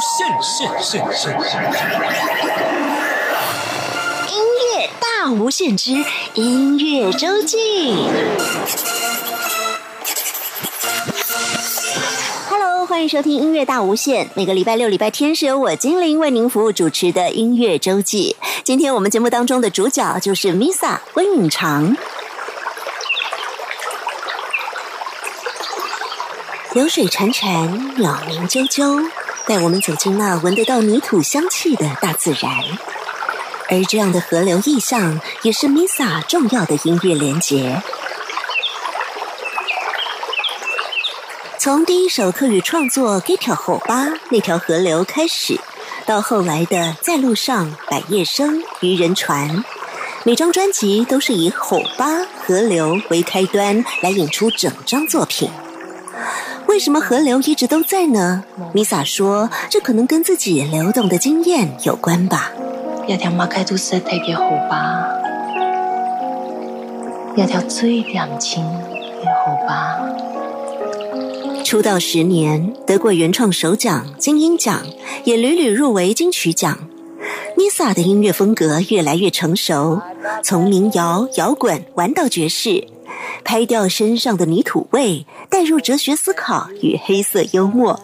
现，现现现现！音乐大无限之音乐周记。Hello，欢迎收听音乐大无限。每个礼拜六、礼拜天是由我精灵为您服务主持的音乐周记。今天我们节目当中的主角就是 Misa 温永长。流水潺潺，鸟鸣啾啾，带我们走进那闻得到泥土香气的大自然。而这样的河流意象，也是 Misa 重要的音乐连结。从第一首客语创作《给条后巴》那条河流开始，到后来的《在路上》《百叶声》《渔人船》，每张专辑都是以吼巴河流为开端，来引出整张作品。为什么河流一直都在呢？米萨说，这可能跟自己流动的经验有关吧。一条马开都是睇嘅河吧，一条最凉清嘅河吧。出道十年，得过原创首奖、金鹰奖，也屡屡入围金曲奖。Nisa 的音乐风格越来越成熟，从民谣、摇滚玩到爵士。拍掉身上的泥土味，带入哲学思考与黑色幽默。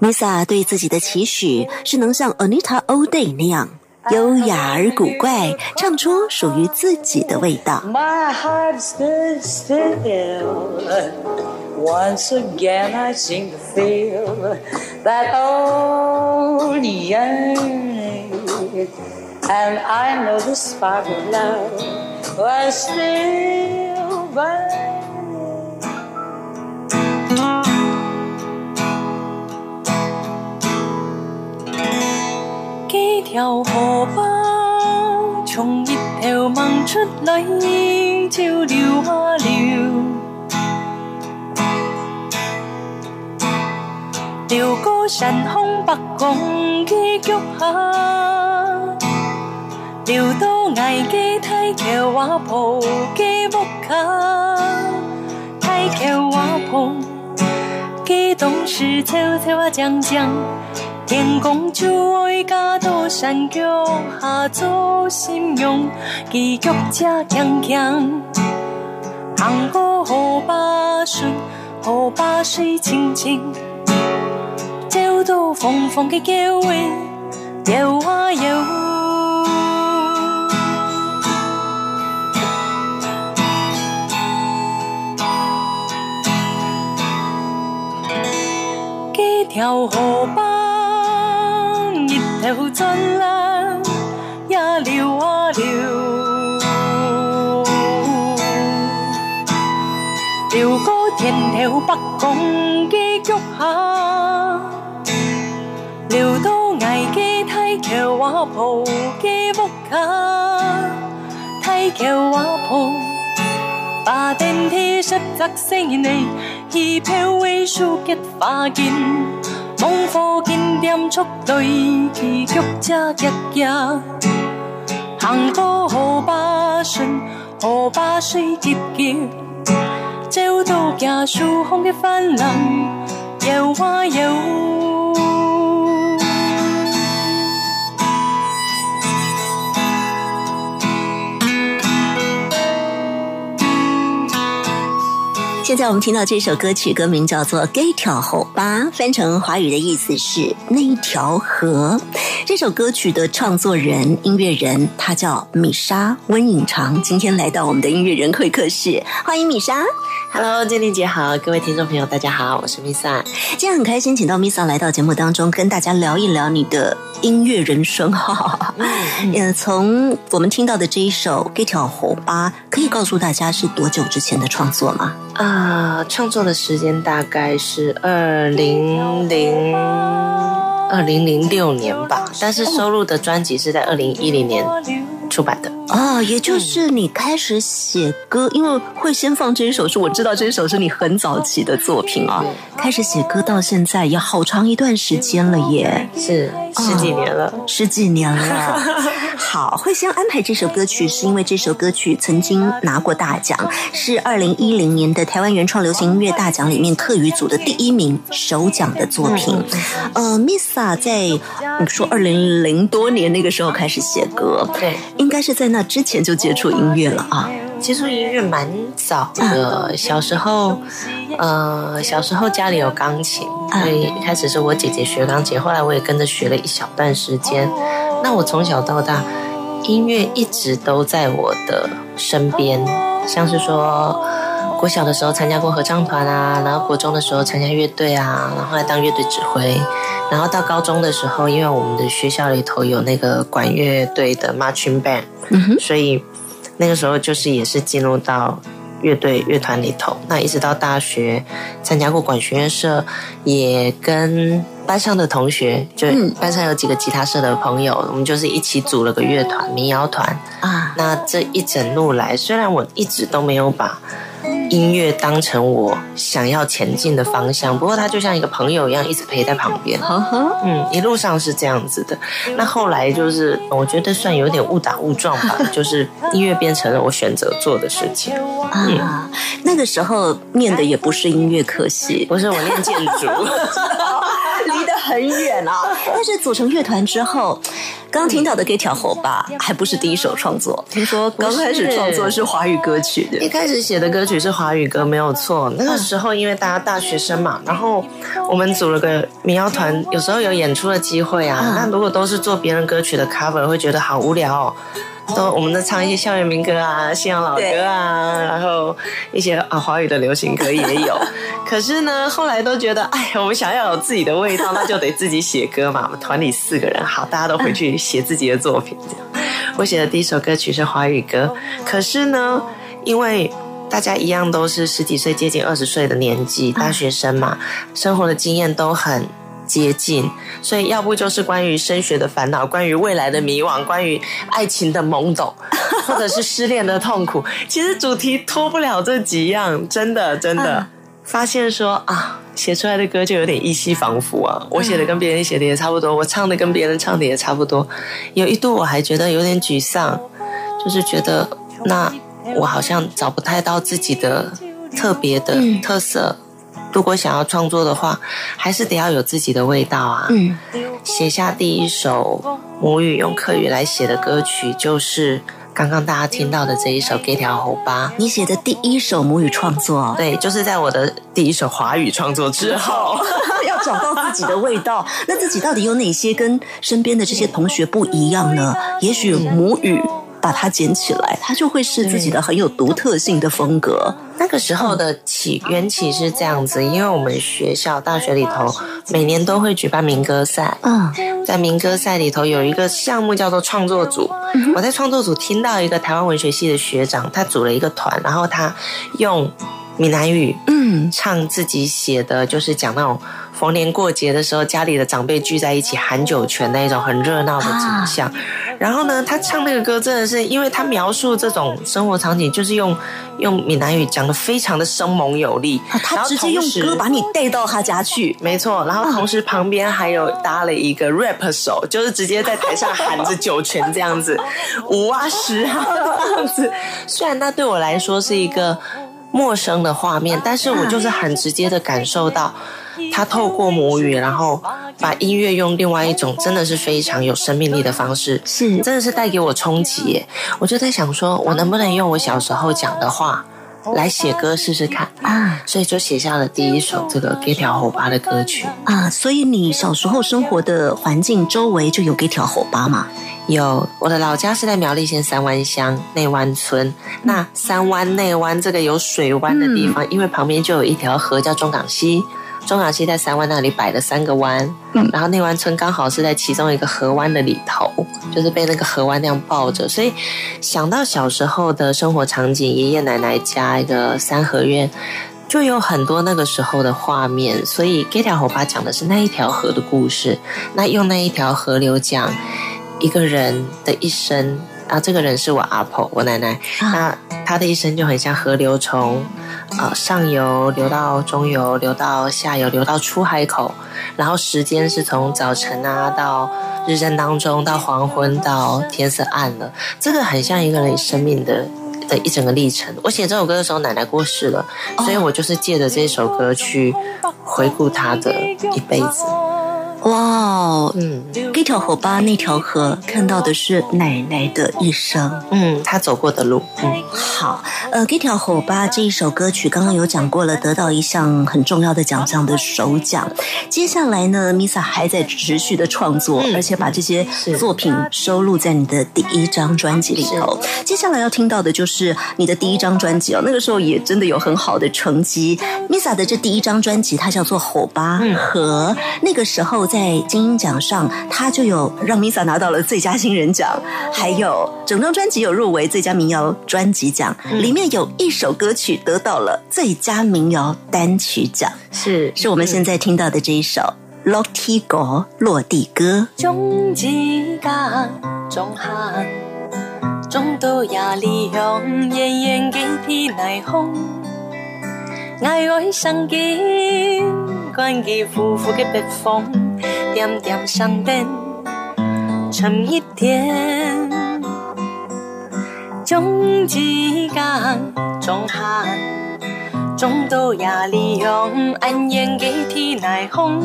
，Lisa 对自己的期许是能像 Anita O'Day 那样优雅而古怪，唱出属于自己的味道。My heart stood still. Once again, I seem to feel that old yearning, and I know the spark of love was still. 几 条河吧，从一条梦出来就流啊流，流过山峰北港嘅脚下，流到崖嘅太桥瓦铺嘅木卡，太桥瓦铺嘅东石悄悄啊讲讲。天公就爱加到山脚下做信用，基脚车强强，行过河坝顺，河坝水清清，走到风风的桥尾，游啊游。几条河坝。流转浪也流啊流，流过天条北港嘅脚下，流到崖嘅太桥瓦铺嘅屋卡，太桥瓦铺，把电梯实则声呢，一票为数结花见。猛火紧点出对，骑脚车夹夹，行过河坝顺，河坝水急急，走到行树风嘅泛滥，游啊游。现在我们听到这首歌曲，歌名叫做《给条河吧》，翻成华语的意思是“那一条河”。这首歌曲的创作人、音乐人，他叫米莎温颖长。今天来到我们的音乐人会客室，欢迎米莎。Hello，建玲姐好，各位听众朋友大家好，我是米莎。今天很开心，请到米莎来到节目当中，跟大家聊一聊你的音乐人生。哈，呃，从我们听到的这一首《给条河吧》，可以告诉大家是多久之前的创作吗？啊，创作的时间大概是二零零二零零六年吧，但是收录的专辑是在二零一零年出版的。哦，也就是你开始写歌，因为会先放这一首是我知道这一首是你很早期的作品啊。开始写歌到现在也好长一段时间了耶，是十几年了，十几年了。好，会先安排这首歌曲，是因为这首歌曲曾经拿过大奖，是二零一零年的台湾原创流行音乐大奖里面特语组的第一名首奖的作品。呃，Misa 在你说二零零多年那个时候开始写歌，对，应该是在那之前就接触音乐了啊。接触音乐蛮早的，小时候，呃，小时候家里有钢琴，所以一开始是我姐姐学钢琴，后来我也跟着学了一小段时间。那我从小到大，音乐一直都在我的身边，像是说，国小的时候参加过合唱团啊，然后国中的时候参加乐队啊，然后来当乐队指挥，然后到高中的时候，因为我们的学校里头有那个管乐队的 marching band，所以。那个时候就是也是进入到乐队乐团里头，那一直到大学参加过管弦乐社，也跟班上的同学，就班上有几个吉他社的朋友，我们就是一起组了个乐团民谣团啊。那这一整路来，虽然我一直都没有把。音乐当成我想要前进的方向，不过他就像一个朋友一样，一直陪在旁边。嗯，一路上是这样子的。那后来就是，我觉得算有点误打误撞吧，就是音乐变成了我选择做的事情。啊，那个时候念的也不是音乐科系，不是我念建筑。很远啊！但是组成乐团之后，刚听到的《给挑猴吧》还不是第一首创作。听说刚开始创作是华语歌曲的，一开始写的歌曲是华语歌，没有错。那个时候因为大家大学生嘛，然后我们组了个民谣团，有时候有演出的机会啊。那如果都是做别人歌曲的 cover，会觉得好无聊。哦。都，我们都唱一些校园民歌啊、西洋老歌啊，然后一些啊华语的流行歌也有。可是呢，后来都觉得，哎，我们想要有自己的味道，那就得自己写歌嘛。我们团里四个人，好，大家都回去写自己的作品。这样，我写的第一首歌曲是华语歌。可是呢，因为大家一样都是十几岁、接近二十岁的年纪，大学生嘛，生活的经验都很。接近，所以要不就是关于升学的烦恼，关于未来的迷惘，关于爱情的懵懂，或者是失恋的痛苦。其实主题脱不了这几样，真的真的发现说啊，写出来的歌就有点意气仿佛啊。我写的跟别人写的也差不多，我唱的跟别人唱的也差不多。有一度我还觉得有点沮丧，就是觉得那我好像找不太到自己的特别的特色。如果想要创作的话，还是得要有自己的味道啊。嗯，写下第一首母语用客语来写的歌曲，就是刚刚大家听到的这一首《给条猴吧》。你写的第一首母语创作，对，就是在我的第一首华语创作之后，要找到自己的味道。那自己到底有哪些跟身边的这些同学不一样呢？也许母语。把它捡起来，它就会是自己的很有独特性的风格。那个时候的起缘起是这样子，因为我们学校大学里头每年都会举办民歌赛。嗯，在民歌赛里头有一个项目叫做创作组。我在创作组听到一个台湾文学系的学长，他组了一个团，然后他用闽南语，嗯，唱自己写的，就是讲那种。逢年过节的时候，家里的长辈聚在一起喊酒泉那一种很热闹的景象。然后呢，他唱那个歌真的是，因为他描述这种生活场景，就是用用闽南语讲的非常的生猛有力。他直接用歌把你带到他家去，没错。然后同时旁边还有搭了一个 rap 手，就是直接在台上喊着酒泉这样子，五啊十啊这样子。虽然那对我来说是一个陌生的画面，但是我就是很直接的感受到。他透过母语，然后把音乐用另外一种真的是非常有生命力的方式，是真的是带给我冲击。我就在想，说我能不能用我小时候讲的话来写歌试试看啊？所以就写下了第一首这个《给条猴巴》的歌曲啊。所以你小时候生活的环境周围就有给条猴巴吗？有，我的老家是在苗栗县三湾乡内湾村。那三湾内湾这个有水湾的地方，因为旁边就有一条河叫中港溪。中小溪在三湾那里摆了三个湾，嗯，然后内湾村刚好是在其中一个河湾的里头，就是被那个河湾那样抱着，所以想到小时候的生活场景，爷爷奶奶家一个三合院，就有很多那个时候的画面。所以《给条河吧》讲的是那一条河的故事，那用那一条河流讲一个人的一生。然后这个人是我阿婆，我奶奶。那她的一生就很像河流，从呃上游流到中游，流到下游，流到出海口，然后时间是从早晨啊到日正当中，到黄昏，到天色暗了。这个很像一个人生命的的一整个历程。我写这首歌的时候，奶奶过世了，所以我就是借着这首歌去回顾她的一辈子。哇哦，嗯，这条河吧，那条河，看到的是奶奶的一生，嗯，她走过的路，嗯，好，呃，这条河吧这一首歌曲刚刚有讲过了，得到一项很重要的奖项的首奖。接下来呢，Misa 还在持续的创作，而且把这些作品收录在你的第一张专辑里头。接下来要听到的就是你的第一张专辑哦，那个时候也真的有很好的成绩。Misa 的这第一张专辑，它叫做《火吧》，和那个时候。在金鹰奖上，他就有让 Misa 拿到了最佳新人奖，还有整张专辑有入围最佳民谣专辑奖，里面有一首歌曲得到了最佳民谣单曲奖，是是我们现在听到的这一首《落地歌》落地歌。中之家中汉，中都也利用炎炎几天来风，爱爱相见，关机夫妇嘅北风。点点香灯，成一天。中之间，中寒，中度也利用安言嘅天来风。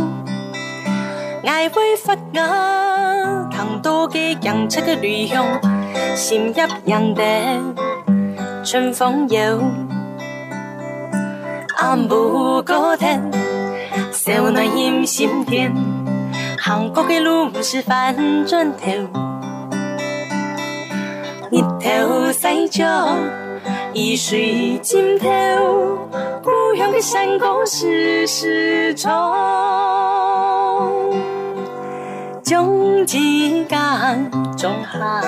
爱会发芽，糖多嘅养出个绿香，心入阳的春风有，暗不过天，小暖阴心田。韩国的路是反转头，日头晒着雨水浸透，故乡的山歌时时唱。种几间种下，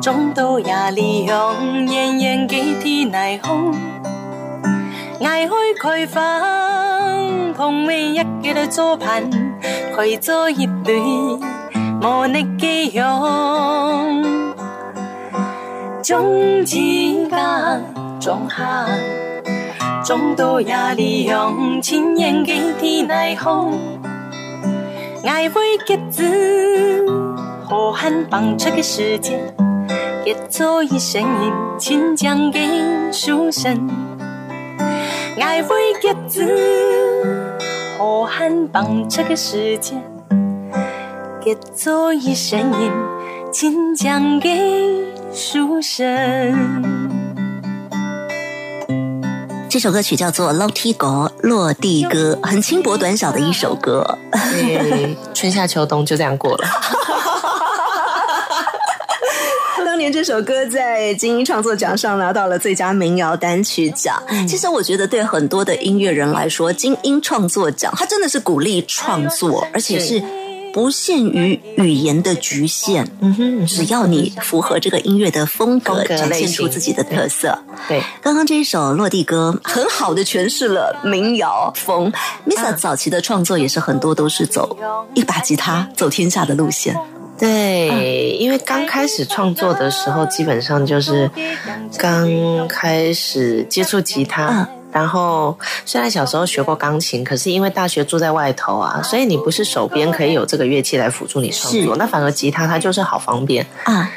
种到也利用炎炎嘅天来风，爱开开放，碰每一个的左盘。陪做一对无力嘅用，种之间种下，种到也利用亲眼嘅天来风，爱会结子，浩瀚放出嘅世界，结做一声音，亲江嘅书声，爱会结子。浩瀚放这个世界，给做一声音，请讲给书生。这首歌曲叫做《落地歌》，落地歌很轻薄短小的一首歌。对，春夏秋冬就这样过了。年这首歌在金鹰创作奖上拿到了最佳民谣单曲奖。其实我觉得对很多的音乐人来说，金鹰创作奖它真的是鼓励创作，而且是不限于语言的局限。嗯哼，只要你符合这个音乐的风格，展现出自己的特色。对，刚刚这一首落地歌很好的诠释了民谣风。Misa 早期的创作也是很多都是走一把吉他走天下的路线。对，因为刚开始创作的时候，基本上就是刚开始接触吉他。然后虽然小时候学过钢琴，可是因为大学住在外头啊，所以你不是手边可以有这个乐器来辅助你创作。那反而吉他它就是好方便啊，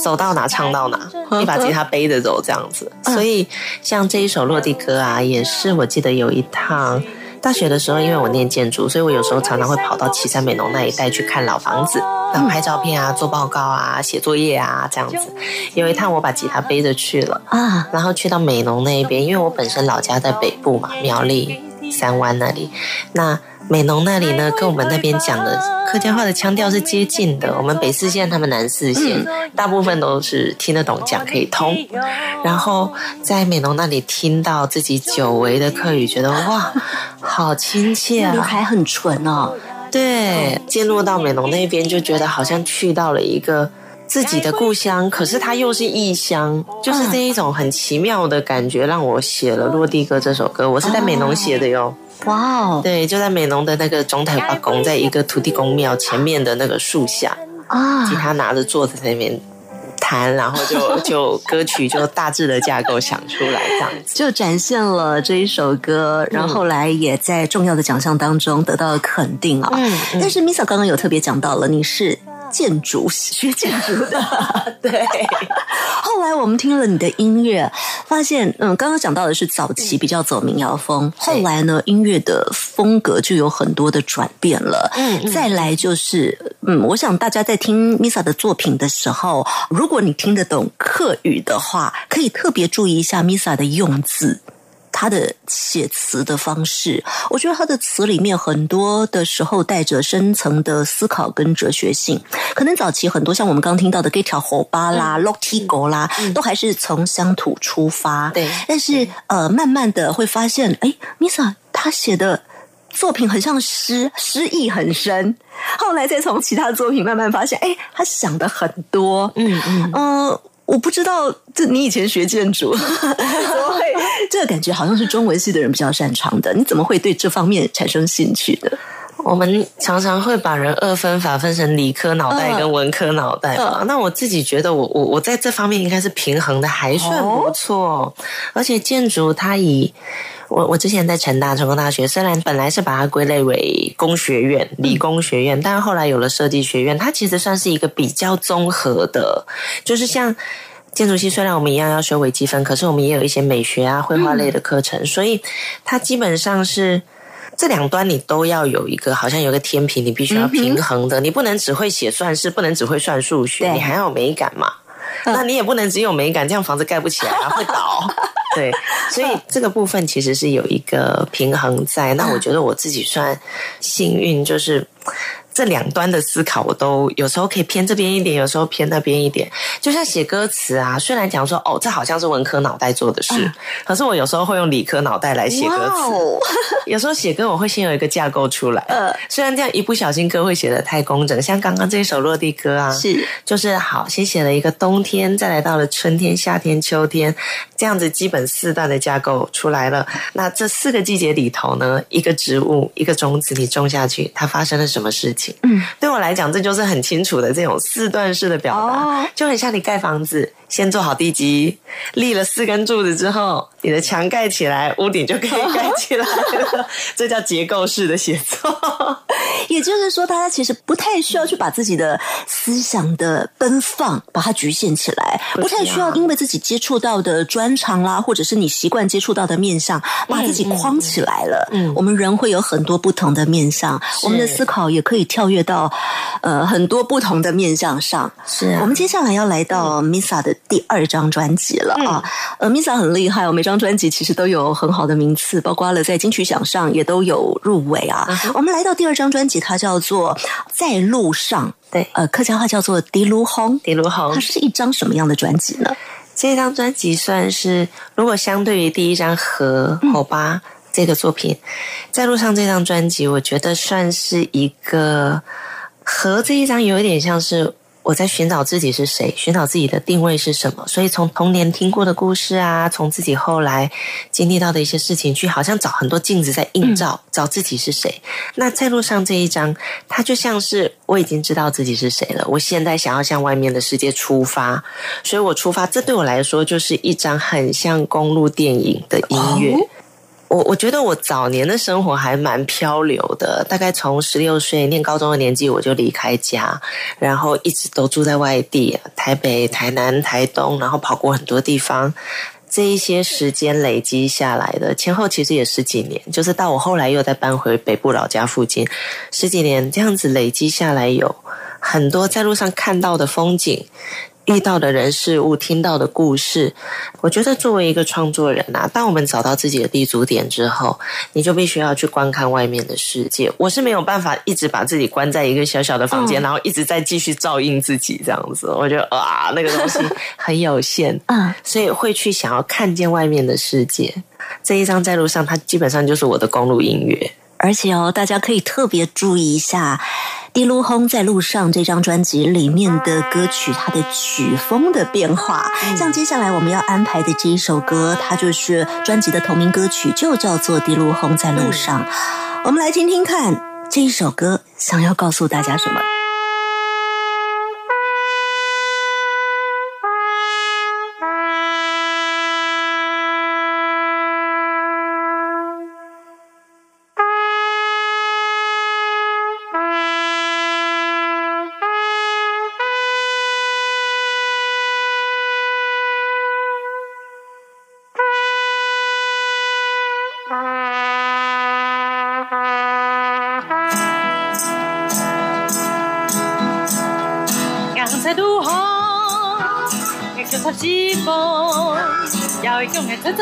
走到哪唱到哪，一把吉他背着走这样子。所以像这一首落地歌啊，也是我记得有一趟。大学的时候，因为我念建筑，所以我有时候常常会跑到岐山美浓那一带去看老房子，然后拍照片啊、做报告啊、写作业啊这样子。有一趟我把吉他背着去了啊，然后去到美浓那一边，因为我本身老家在北部嘛，苗栗三湾那里，那。美浓那里呢，跟我们那边讲的客家话的腔调是接近的。我们北四县，他们南四县，大部分都是听得懂讲，可以通。然后在美浓那里听到自己久违的客语，觉得哇，好亲切啊，还很纯哦。对，进入到美浓那边，就觉得好像去到了一个自己的故乡，可是它又是异乡，就是这一种很奇妙的感觉，让我写了《落地歌》这首歌。我是在美浓写的哟。哇哦！对，就在美浓的那个中台八公，在一个土地公庙前面的那个树下啊，吉他拿着坐在那边弹。弹，然后就 就歌曲就大致的架构想出来，这样子就展现了这一首歌，然后后来也在重要的奖项当中得到了肯定啊。嗯嗯但是 Misa 刚刚有特别讲到了，你是建筑学建筑的，对。后来我们听了你的音乐，发现，嗯，刚刚讲到的是早期比较走民谣风，后来呢，音乐的风格就有很多的转变了。嗯嗯再来就是，嗯，我想大家在听 Misa 的作品的时候，如果你听得懂客语的话，可以特别注意一下 Misa 的用字。他的写词的方式，我觉得他的词里面很多的时候带着深层的思考跟哲学性。可能早期很多像我们刚听到的《给条火巴》啦、《落梯狗》啦，都还是从乡土出发。对但是呃，慢慢的会发现，哎，Misa 他写的。作品很像诗，诗意很深。后来再从其他作品慢慢发现，哎，他想的很多。嗯嗯，呃，我不知道，这你以前学建筑，怎么会？这个感觉好像是中文系的人比较擅长的，你怎么会对这方面产生兴趣的？我们常常会把人二分法分成理科脑袋跟文科脑袋嘛。那我自己觉得我，我我在这方面应该是平衡的，还算不错。而且建筑它以我我之前在成大成功大学，虽然本来是把它归类为工学院、理工学院，但是后来有了设计学院，它其实算是一个比较综合的，就是像。建筑系虽然我们一样要修微积分，可是我们也有一些美学啊、绘画类的课程，所以它基本上是这两端你都要有一个，好像有个天平，你必须要平衡的。你不能只会写算式，不能只会算数学，你还要有美感嘛。那你也不能只有美感，这样房子盖不起来啊，会倒。对，所以这个部分其实是有一个平衡在。那我觉得我自己算幸运，就是这两端的思考，我都有时候可以偏这边一点，有时候偏那边一点。就像写歌词啊，虽然讲说哦，这好像是文科脑袋做的事，可是我有时候会用理科脑袋来写歌词。哦，有时候写歌我会先有一个架构出来，呃虽然这样一不小心歌会写的太工整，像刚刚这首落地歌啊，是就是好，先写了一个冬天，再来到了春天、夏天、秋天，这样子基本四段的架构出来了。那这四个季节里头呢，一个植物、一个种子你种下去，它发生了什么事情？嗯，对我来讲，这就是很清楚的这种四段式的表达，哦就很像你盖房子，先做好地基，立了四根柱子之后，你的墙盖起来，屋顶就可以盖起来了。这叫结构式的写作。也就是说，大家其实不太需要去把自己的思想的奔放把它局限起来，不太需要因为自己接触到的专长啦，或者是你习惯接触到的面相，把自己框起来了。嗯我们人会有很多不同的面相，我们的思考也可以跳跃到呃很多不同的面相上。是啊我们接下来要来到 Misa 的第二张专辑了啊。呃，Misa 很厉害哦，每张专辑其实都有很好的名次，包括了在金曲奖上也都有入围啊。我们来到第二张专辑，它叫做《在路上》，对，呃，客家话叫做《迪卢轰》。迪卢红它是一张什么样的专辑呢？这张专辑算是，如果相对于第一张《和好吧》这个作品，在路上这张专辑，我觉得算是一个和这一张有一点像是我在寻找自己是谁，寻找自己的定位是什么。所以从童年听过的故事啊，从自己后来经历到的一些事情，去好像找很多镜子在映照，找自己是谁。那在路上这一张，它就像是我已经知道自己是谁了，我现在想要向外面的世界出发，所以我出发，这对我来说就是一张很像公路电影的音乐。哦我我觉得我早年的生活还蛮漂流的，大概从十六岁念高中的年纪我就离开家，然后一直都住在外地，台北、台南、台东，然后跑过很多地方。这一些时间累积下来的，前后其实也十几年，就是到我后来又再搬回北部老家附近，十几年这样子累积下来，有很多在路上看到的风景，遇到的人事物，听到的故事，我觉得作为一个创作人啊，当我们找到自己的立足点之后，你就必须要去观看外面的世界。我是没有办法一直把自己关在一个小小的房间，嗯然后一直在继续照应自己这样子。我觉得啊，那个东西很有限，嗯，所以会去想要看见外面的世界。这一张在路上，它基本上就是我的公路音乐。而且哦，大家可以特别注意一下《迪卢轰在路上》这张专辑里面的歌曲，它的曲风的变化。像接下来我们要安排的这一首歌，它就是专辑的同名歌曲，就叫做《迪卢轰在路上》。我们来听听看这一首歌想要告诉大家什么。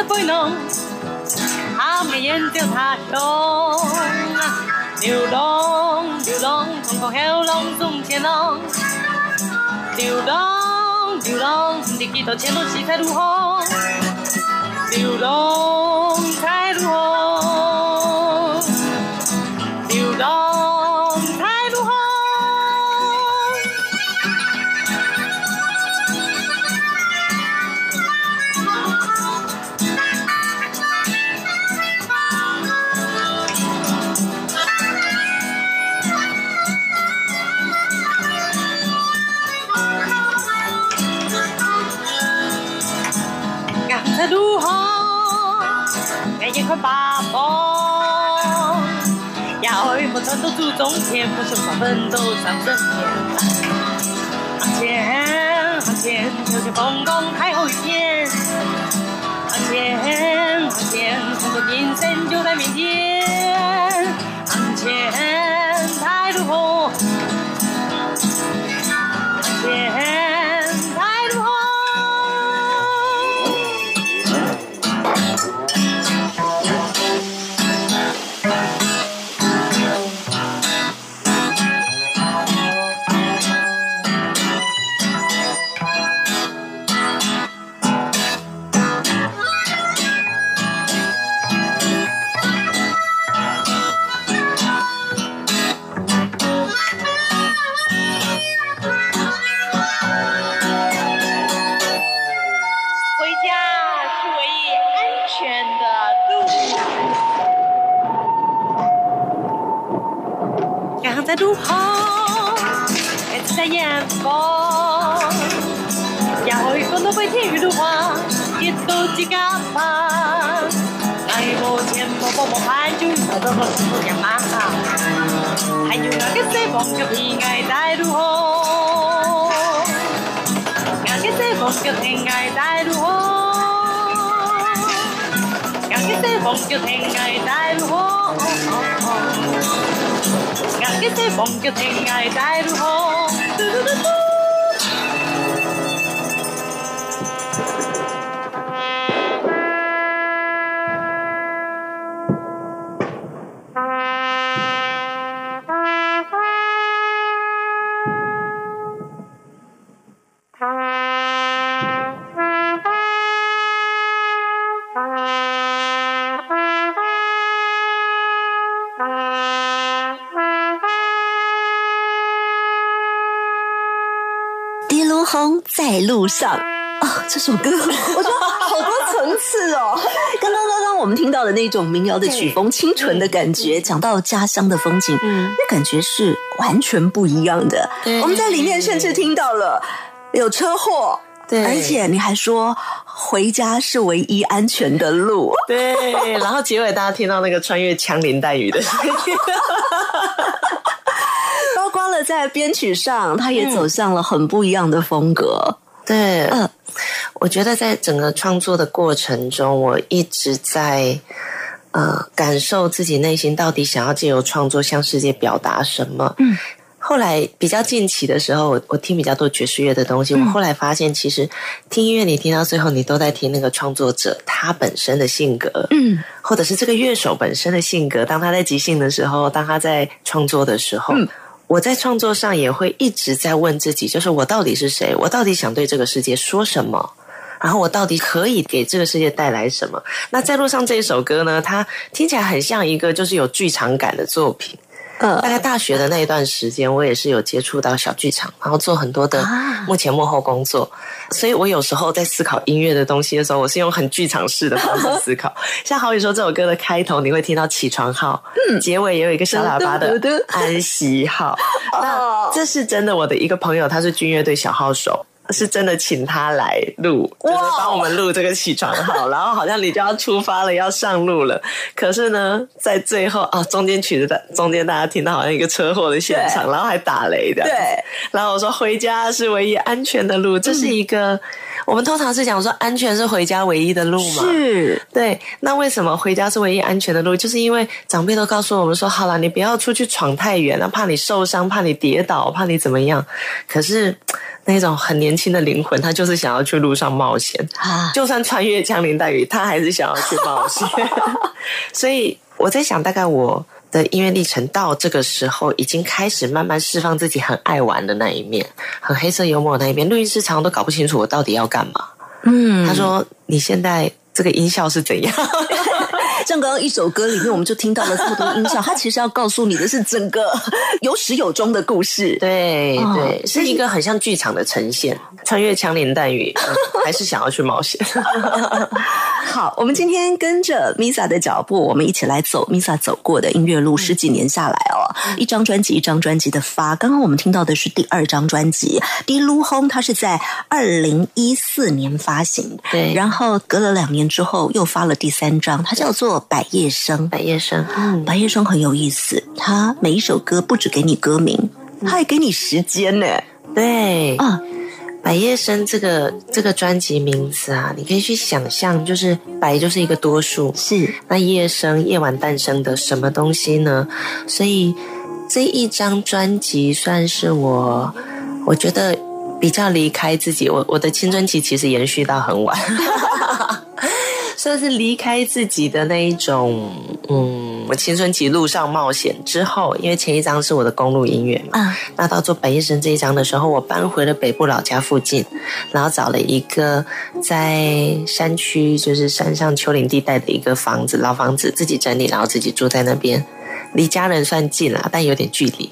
用爱车车背弄，他们眼睛他凶。流浪，流浪，通过后浪中天浪。流浪，流浪，你几多前路是在路红。要为梦想都注重前，不是狂奋斗上正面。向前，向前，有些风光太俺给谁风就天爱在路红。嘟嘟嘟在路上哦，这首歌 我觉得好多层次哦。刚刚刚刚我们听到的那种民谣的曲风，清纯的感觉，讲到家乡的风景，嗯那感觉是完全不一样的。对我们在里面甚至听到了有车祸，对而且你还说回家是唯一安全的路。对，然后结尾大家听到那个穿越枪林弹雨的声音，在编曲上，他也走向了很不一样的风格。对，嗯我觉得在整个创作的过程中，我一直在呃感受自己内心到底想要借由创作向世界表达什么。嗯。后来比较近期的时候，我我听比较多爵士乐的东西。我后来发现，其实听音乐，你听到最后，你都在听那个创作者他本身的性格，嗯，或者是这个乐手本身的性格。当他在即兴的时候，当他在创作的时候，我在创作上也会一直在问自己，就是我到底是谁？我到底想对这个世界说什么？然后我到底可以给这个世界带来什么？那在路上这一首歌呢，它听起来很像一个就是有剧场感的作品。呃大概大学的那一段时间，我也是有接触到小剧场，然后做很多的啊幕前幕后工作，所以我有时候在思考音乐的东西的时候，我是用很剧场式的方式思考。像好比说这首歌的开头，你会听到起床号，结尾也有一个小喇叭的安息号。那这是真的，我的一个朋友，他是军乐队小号手。是真的请他来录，就是帮我们录这个起床号，然后好像你就要出发了，要上路了。可是呢，在最后啊，中间曲子的中间，大家听到好像一个车祸的现场，然后还打雷的。对，然后我说回家是唯一安全的路，这是一个、我们通常是讲说安全是回家唯一的路嘛。是对，那为什么回家是唯一安全的路？就是因为长辈都告诉我们说，好了，你不要出去闯太远了，怕你受伤，怕你跌倒，怕你怎么样。可是那种很年轻的灵魂，他就是想要去路上冒险啊就算穿越枪林弹雨，他还是想要去冒险。所以我在想，大概我的音乐历程到这个时候，已经开始慢慢释放自己很爱玩的那一面，很黑色幽默的那一面。录音师常常都搞不清楚我到底要干嘛。嗯，他说：“你现在这个音效是怎样？” 像刚刚一首歌里面，我们就听到了这么多音效，它其实要告诉你的是整个 有始有终的故事。哦对对，是一个很像剧场的呈现，穿越枪林弹雨，嗯 还是想要去冒险。好，我们今天跟着 Misa 的脚步，我们一起来走 Misa 走过的音乐路。十几年下来哦，一张专辑一张专辑的发。刚刚我们听到的是第二张专辑《滴噜轰》，它是在二零一四年发行。对然后隔了两年之后又发了第三张，它叫做《百叶生》。百叶生，嗯，百叶生很有意思，他每一首歌不只给你歌名，他还给你时间呢。对啊，百叶生这个这个专辑名字啊，你可以去想象，就是百就是一个多数，是那夜生夜晚诞生的什么东西呢？所以这一张专辑算是我，我觉得比较离开自己。我我的青春期其实延续到很晚，算是离开自己的那一种，嗯，我青春期路上冒险之后，因为前一张是我的公路音乐嘛，啊，那到做百叶生这一张的时候，我搬回了北部老家附近，然后找了一个在山区，就是山上丘陵地带的一个房子，老房子，自己整理，然后自己住在那边，离家人算近啦，但有点距离。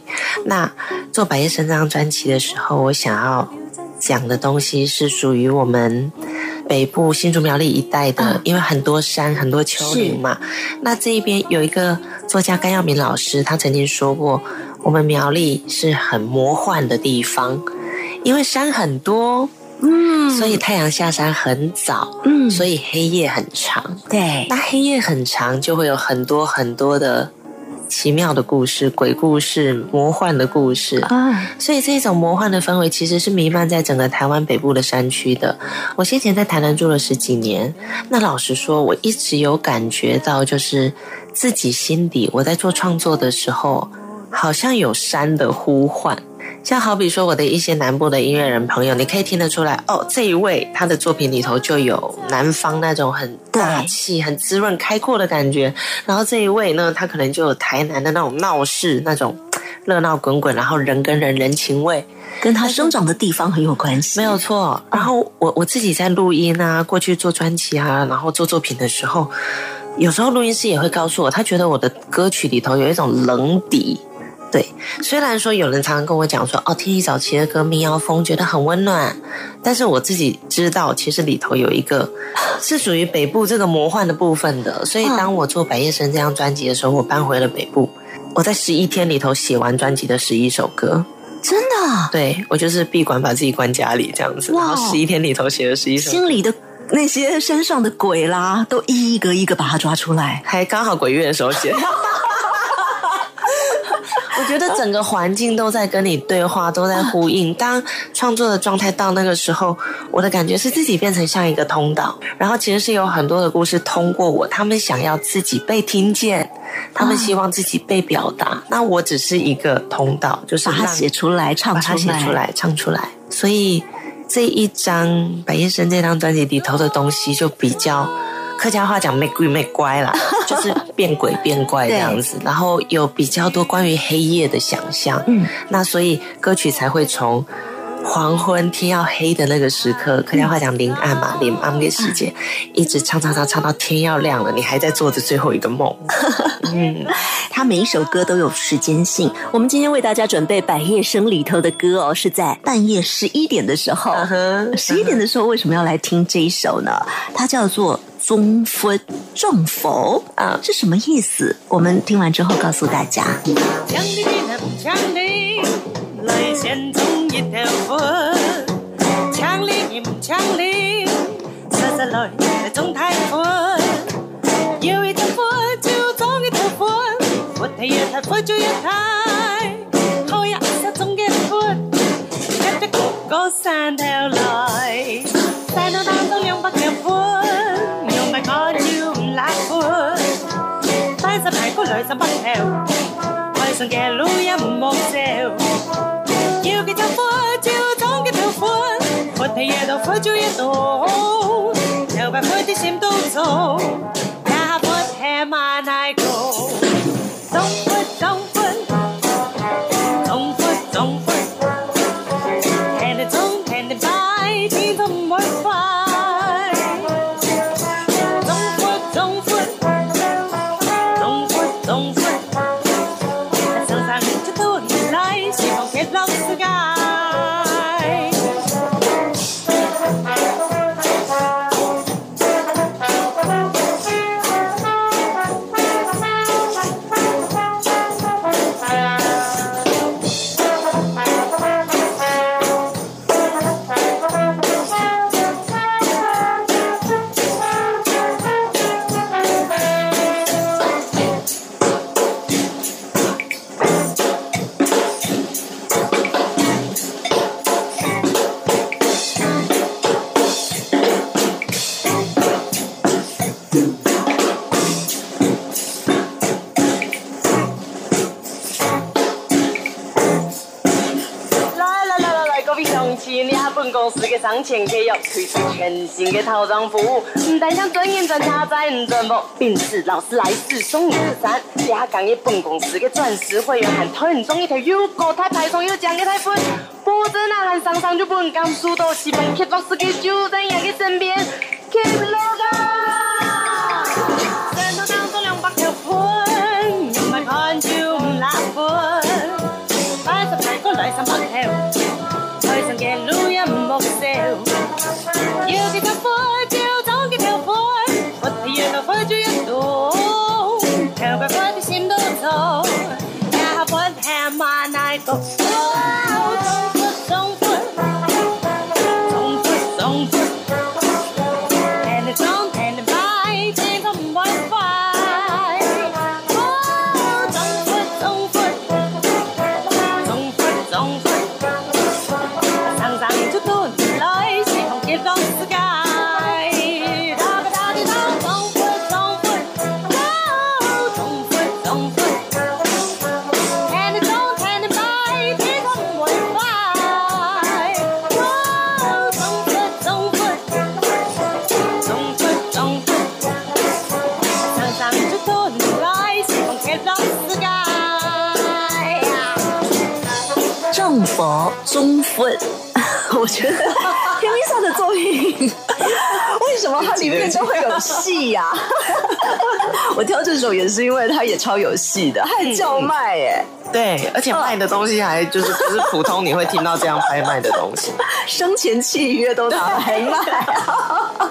那做白夜生这张专辑的时候，我想要讲的东西是属于我们。北部新竹苗栗一带的，嗯。因为很多山很多丘陵嘛，那这一边有一个作家甘耀明老师，他曾经说过，我们苗栗是很魔幻的地方，因为山很多，嗯。所以太阳下山很早，嗯。所以黑夜很长。对，那黑夜很长，就会有很多很多的奇妙的故事、鬼故事、魔幻的故事。啊，所以这种魔幻的氛围其实是弥漫在整个台湾北部的山区的。我先前在台南住了十几年，那老实说，我一直有感觉到，就是自己心底我在做创作的时候，好像有山的呼唤。像好比说我的一些南部的音乐人朋友，你可以听得出来，哦，这一位他的作品里头就有南方那种很大气、很滋润、开阔的感觉，然后这一位呢，他可能就有台南的那种闹市那种热闹滚滚，然后人跟人人情味，跟他生长的地方很有关系。没有错。然后我我自己在录音啊，过去做专辑啊，然后做作品的时候，有时候录音师也会告诉我，他觉得我的歌曲里头有一种冷底。对，虽然说有人常常跟我讲说，哦，听你早期的歌《民谣风》觉得很温暖，但是我自己知道，其实里头有一个是属于北部这个魔幻的部分的。所以当我做《百叶生》这张专辑的时候，我搬回了北部，我在十一天里头写完专辑的十一首歌。真的，对我就是闭馆把自己关家里这样子，然哇后十一天里头写了十一首，心里的那些山上的鬼啦，都一一个一个把它抓出来。还刚好鬼月的时候写。我觉得整个环境都在跟你对话，都在呼应。当创作的状态到那个时候，我的感觉是自己变成像一个通道，然后其实是有很多的故事通过我，他们想要自己被听见，他们希望自己被表达。那我只是一个通道，就是把它写出来，唱出来，它写出来，唱出来。所以这一张《百叶生》这张专辑里头的东西，就比较客家话讲“没鬼没乖”啦，就是变鬼变怪这样子。然后有比较多关于黑夜的想象，嗯，那所以歌曲才会从。黄昏天要黑的那个时刻，客家话讲临暗嘛，临暗的时间，一直唱唱唱唱到天要亮了，你还在做着最后一个梦。嗯，他每一首歌都有时间性。我们今天为大家准备《百夜生》里头的歌哦，是在半夜十一点的时候。十一点的时候为什么要来听这一首呢？它叫做《中分中佛》啊，是什么意思？我们听完之后告诉大家。强力的不强力，来线中一条佛。强力不强力，实实来来中太佛。有一条佛就中一条佛，佛抬一抬佛就一抬。好呀，小中嘅佛，一隻個個三條來，山路當中兩百條佛，用埋我要唔辣佛。帶十排骨來十北條。海上嘅路快就越多，有快快的心都走，推出全新的套装服务，唔但想专营专车载唔准无，并是劳斯莱斯送你一餐，下讲嘅本公司嘅钻石会员和讨人中一条有高太排送又奖嘅台分，保证呐喊上上就本甘肃到西方 K 老师嘅就在人嘅身边有戏呀、我挑这首也是因为它也超有戏的，还叫卖耶，对，而且卖的东西还就是不是普通你会听到这样拍卖的东西。生前契约都拿来卖啊！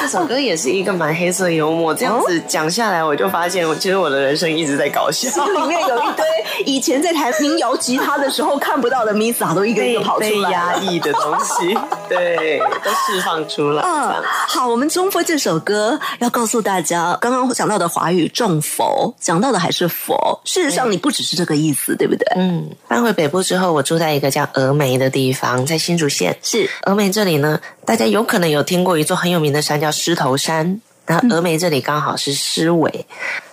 这首歌也是一个蛮黑色幽默，这样子讲下来，我就发现，其实我的人生一直在搞笑。里面有一堆以前在弹民谣吉他的时候看不到的 Misa 都一个一个跑出被来被。压抑的东西，对，都释放出来。嗯，好，我们中佛这首歌要告诉大家，刚刚讲到的华语重佛，讲到的还是佛。事实上，你不只是这个意思，对不对？嗯，搬回北部之后，我住在一个叫峨眉的地方，在新竹县。是峨眉这里呢，大家有可能有听过一座很有名的山叫狮头山。那峨眉这里刚好是狮尾，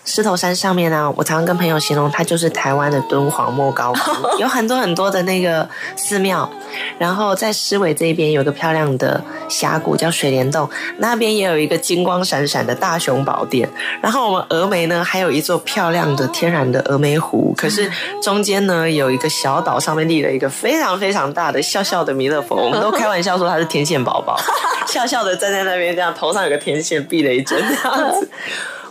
狮头山上面呢、我常常跟朋友形容它就是台湾的敦煌莫高窟，有很多很多的那个寺庙。然后在狮尾这边有一个漂亮的峡谷叫水帘洞，那边也有一个金光闪闪的大雄宝殿。然后我们峨眉呢还有一座漂亮的天然的峨眉湖，可是中间呢有一个小岛，上面立了一个非常非常大的笑笑的弥勒佛，我们都开玩笑说他是天线宝宝，笑笑的站在那边，这样头上有个天线，闭了一针这样子。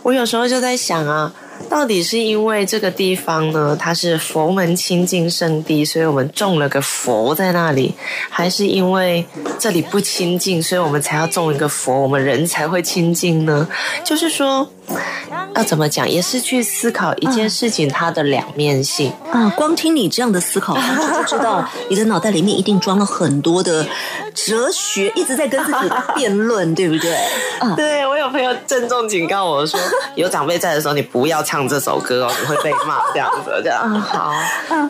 我有时候就在想啊，到底是因为这个地方呢，它是佛门清净圣地，所以我们种了个佛在那里，还是因为这里不清净，所以我们才要种一个佛，我们人才会清净呢？就是说，要怎么讲，也是去思考一件事情它的两面性。啊，光听你这样的思考方式，就知道你的脑袋里面一定装了很多的哲学，一直在跟自己辩论，对不对？啊，对我有朋友郑重警告我说，有长辈在的时候，你不要唱这首歌哦，你会被骂这样子。这样好，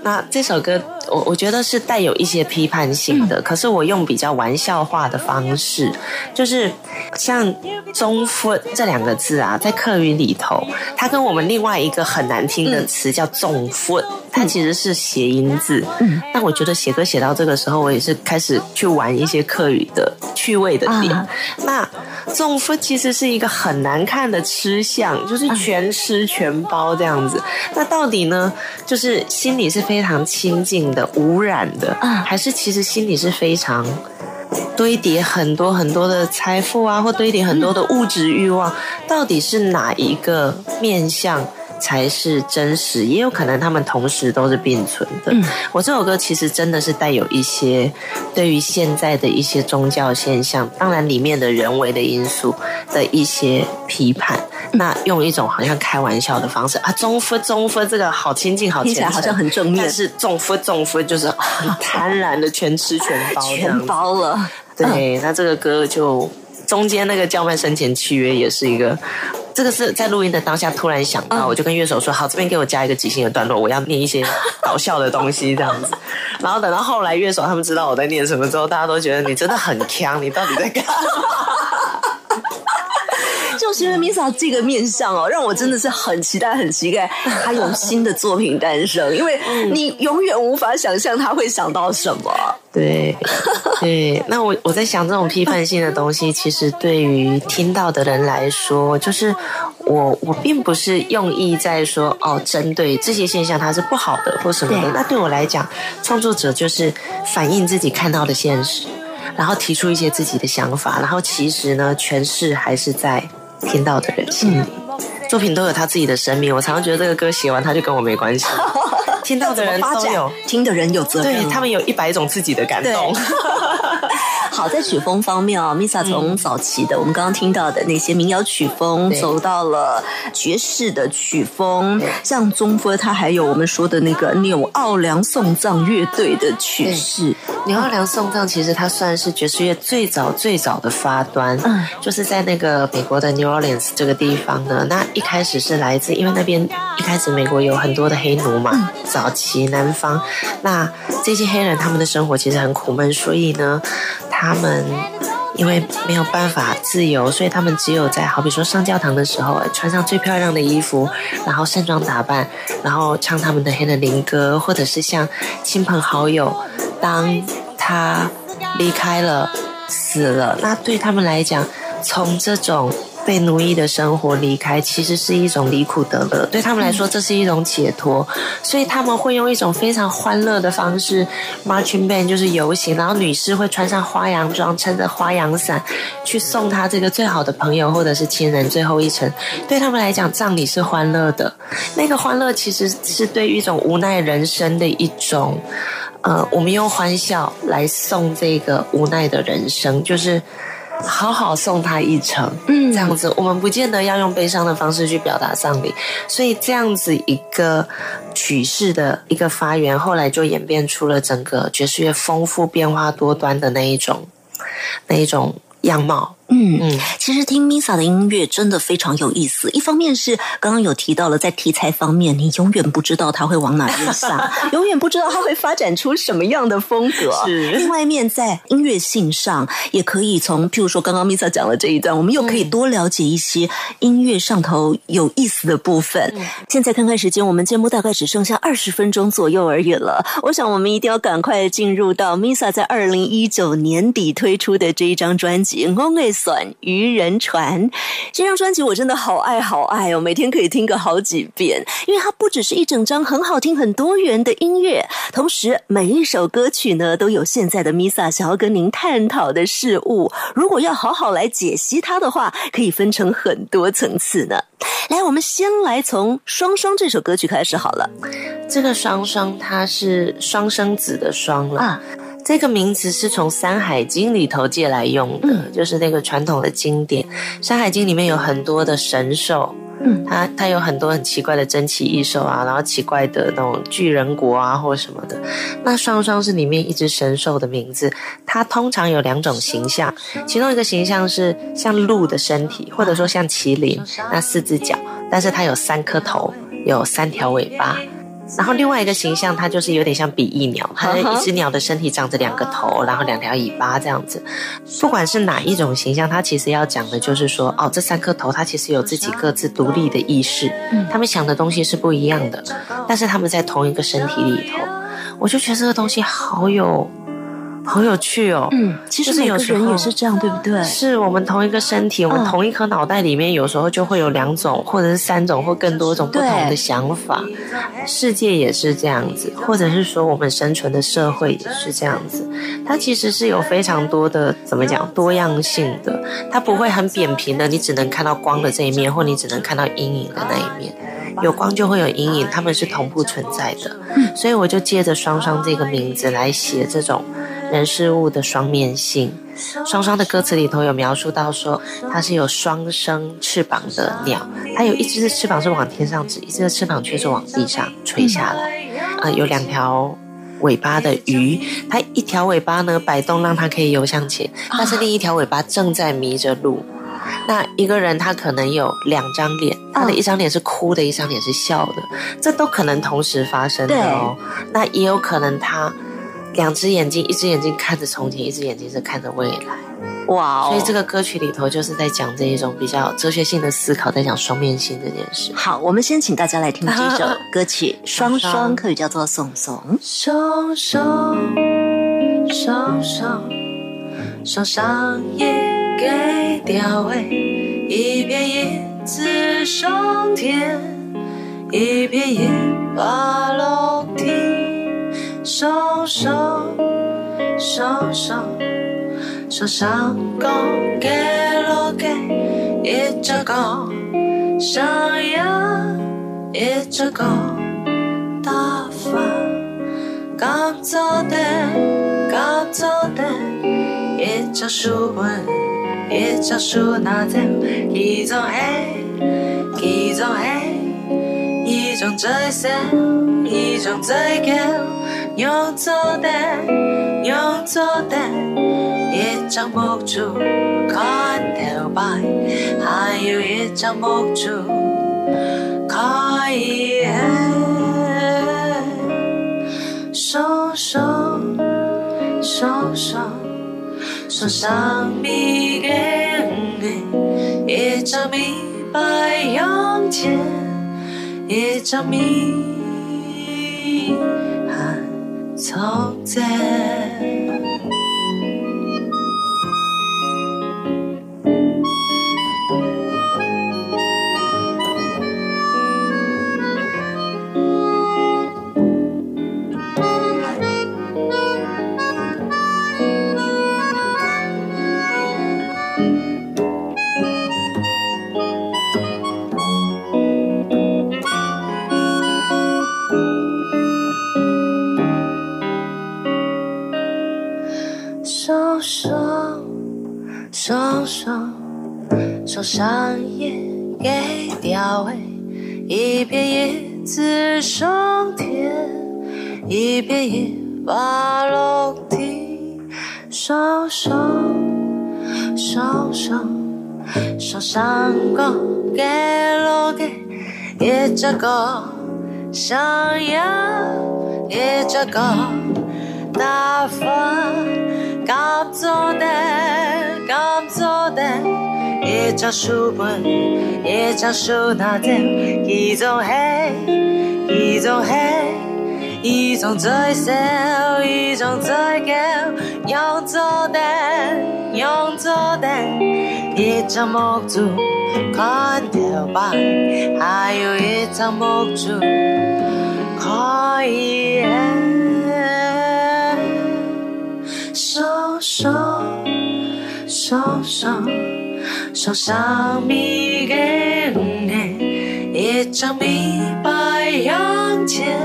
那这首歌我我觉得是带有一些批判性的，可是我用比较玩笑化的方式，就是像“中分”这两个字啊，在客语里头。它跟我们另外一个很难听的词叫重分，它其实是谐音字。嗯，但我觉得写歌写到这个时候，我也是开始去玩一些客语的趣味的点。那中分其实是一个很难看的吃相，就是全吃全包这样子。那到底呢，就是心里是非常清净的、无染的，还是其实心里是非常？堆叠很多很多的财富啊，或堆叠很多的物质欲望，到底是哪一个面相才是真实？也有可能他们同时都是并存的。我这首歌其实真的是带有一些对于现在的一些宗教现象，当然里面的人为的因素的一些批判。那用一种好像开玩笑的方式啊，中夫中夫这个好亲近，好听起来好像很正面，但是中夫中夫就是很贪婪的全吃全包，全包了。对，那这个歌就中间那个叫卖生前契约也是一个，这个是在录音的当下突然想到，我就跟乐手说，好，这边给我加一个即兴的段落，我要念一些搞笑的东西这样子。然后等到后来乐手他们知道我在念什么之后，大家都觉得你真的很强，你到底在干？就是因为 Misa 这个面相哦，让我真的是很期待，很期待他有新的作品诞生，因为你永远无法想象他会想到什么。对，对，那我我在想，这种批判性的东西，其实对于听到的人来说，就是我我并不是用意在说哦，针对这些现象它是不好的或什么的。那对我来讲，创作者就是反映自己看到的现实，然后提出一些自己的想法，然后其实呢，诠释还是在。听到的人心里，作品都有他自己的生命。我常常觉得这个歌写完，他就跟我没关系。听到的人都有，听的人有责任，对他们有一百种自己的感动。好在曲风方面啊，Misa 从早期的我们刚刚听到的那些民谣曲风，走到了爵士的曲风，像中分，他还有我们说的那个纽奥良送葬乐队的曲式。纽奥良送葬其实它算是爵士乐最早最早的发端，嗯，就是在那个美国的 New Orleans 这个地方呢。那一开始是来自，因为那边一开始美国有很多的黑奴嘛，早期南方，那这些黑人他们的生活其实很苦闷，所以呢。他们因为没有办法自由，所以他们只有在好比说上教堂的时候，穿上最漂亮的衣服，然后盛装打扮，然后唱他们的黑人灵歌，或者是向亲朋好友，当他离开了、死了，那对他们来讲，从这种。被奴役的生活离开，其实是一种离苦得乐，对他们来说，这是一种解脱，所以他们会用一种非常欢乐的方式，marching band 就是游行，然后女士会穿上花洋装，撑着花洋伞，去送他这个最好的朋友或者是亲人最后一程。对他们来讲，葬礼是欢乐的，那个欢乐其实是对于一种无奈人生的一种，呃，我们用欢笑来送这个无奈的人生，就是。好好送他一程，嗯，这样子，我们不见得要用悲伤的方式去表达丧礼，所以这样子一个曲式的一个发源，后来就演变出了整个爵士乐丰富、变化多端的那一种，那一种样貌。嗯嗯，其实听 Misa 的音乐真的非常有意思。一方面是刚刚有提到了，在题材方面，你永远不知道他会往哪边想，永远不知道他会发展出什么样的风格。是。另外一面，在音乐性上，也可以从譬如说刚刚 Misa 讲了这一段，我们又可以多了解一些音乐上头有意思的部分。现在看看时间，我们节目大概只剩下二十分钟左右而已了。我想我们一定要赶快进入到 Misa 在二零一九年底推出的这一张专辑《Only》。算渔人船这张专辑我真的好爱好爱哦，每天可以听个好几遍，因为它不只是一整张很好听、很多元的音乐，同时每一首歌曲呢都有现在的 Misa 想要跟您探讨的事物。如果要好好来解析它的话，可以分成很多层次呢。来，我们先来从《双双》这首歌曲开始好了。这个“双双”它是双生子的“双”了。这个名词是从《山海经》里头借来用的，就是那个传统的经典。《山海经》里面有很多的神兽，嗯，它它有很多很奇怪的珍奇异兽啊，然后奇怪的那种巨人国啊或什么的。那双双是里面一只神兽的名字，它通常有两种形象，其中一个形象是像鹿的身体，或者说像麒麟，那四只脚，但是它有三颗头，有三条尾巴。然后另外一个形象，它就是有点像比翼鸟，它一只鸟的身体长着两个头，然后两条尾巴这样子。不管是哪一种形象，它其实要讲的就是说，哦，这三颗头它其实有自己各自独立的意识，他们想的东西是不一样的，但是他们在同一个身体里头。我就觉得这个东西好有。好有趣哦！嗯，其实每个人也是这样，对不对？是我们同一个身体，我们同一颗脑袋里面，有时候就会有两种，或者是三种，或更多种不同的想法。世界也是这样子，或者是说我们生存的社会也是这样子。它其实是有非常多的怎么讲多样性的，它不会很扁平的，你只能看到光的这一面，或你只能看到阴影的那一面。有光就会有阴影，它们是同步存在的。嗯所以我就借着“双双”这个名字来写这种。人事物的双面性，双双的歌词里头有描述到说，它是有双生翅膀的鸟，它有一只的翅膀是往天上指，一只的翅膀却是往地上垂下来。呃，有两条尾巴的鱼，它一条尾巴呢摆动，让它可以游向前，但是另一条尾巴正在迷着路。那一个人他可能有两张脸，他的一张脸是哭的，一张脸是笑的，这都可能同时发生的哦。那也有可能他。两只眼睛，一只眼睛看着从前，一只眼睛是看着未来。哇！所以这个歌曲里头就是在讲这一种比较哲学性的思考，在讲双面性这件事。好，我们先请大家来听这首 歌曲《双双》，可以叫做《送送》。双双，双双，双双也给掉位，一边叶子上天，一边叶把楼梯。手手手手手手手给手给一只狗，想要一只狗，大手刚走的刚走的，一只手手一只手拿手一种手一种手一种最手一种最手用做的，用做的，一张木柱看头白，还有一张木柱可以双双双双双双米给一张米白用钱，一张双手，手。上也给掉位，一片叶子上天，一片叶把楼梯，双手双手双双高给楼给，一只高想要一只高大方，刚做的刚做的。一张书本，一张书拿走，一种黑，一种黑，一种追求，一种最高，用做的，用做的，一张木柱看头白，还有一张木柱可以双双双双。手上米给你，一张米白洋钱，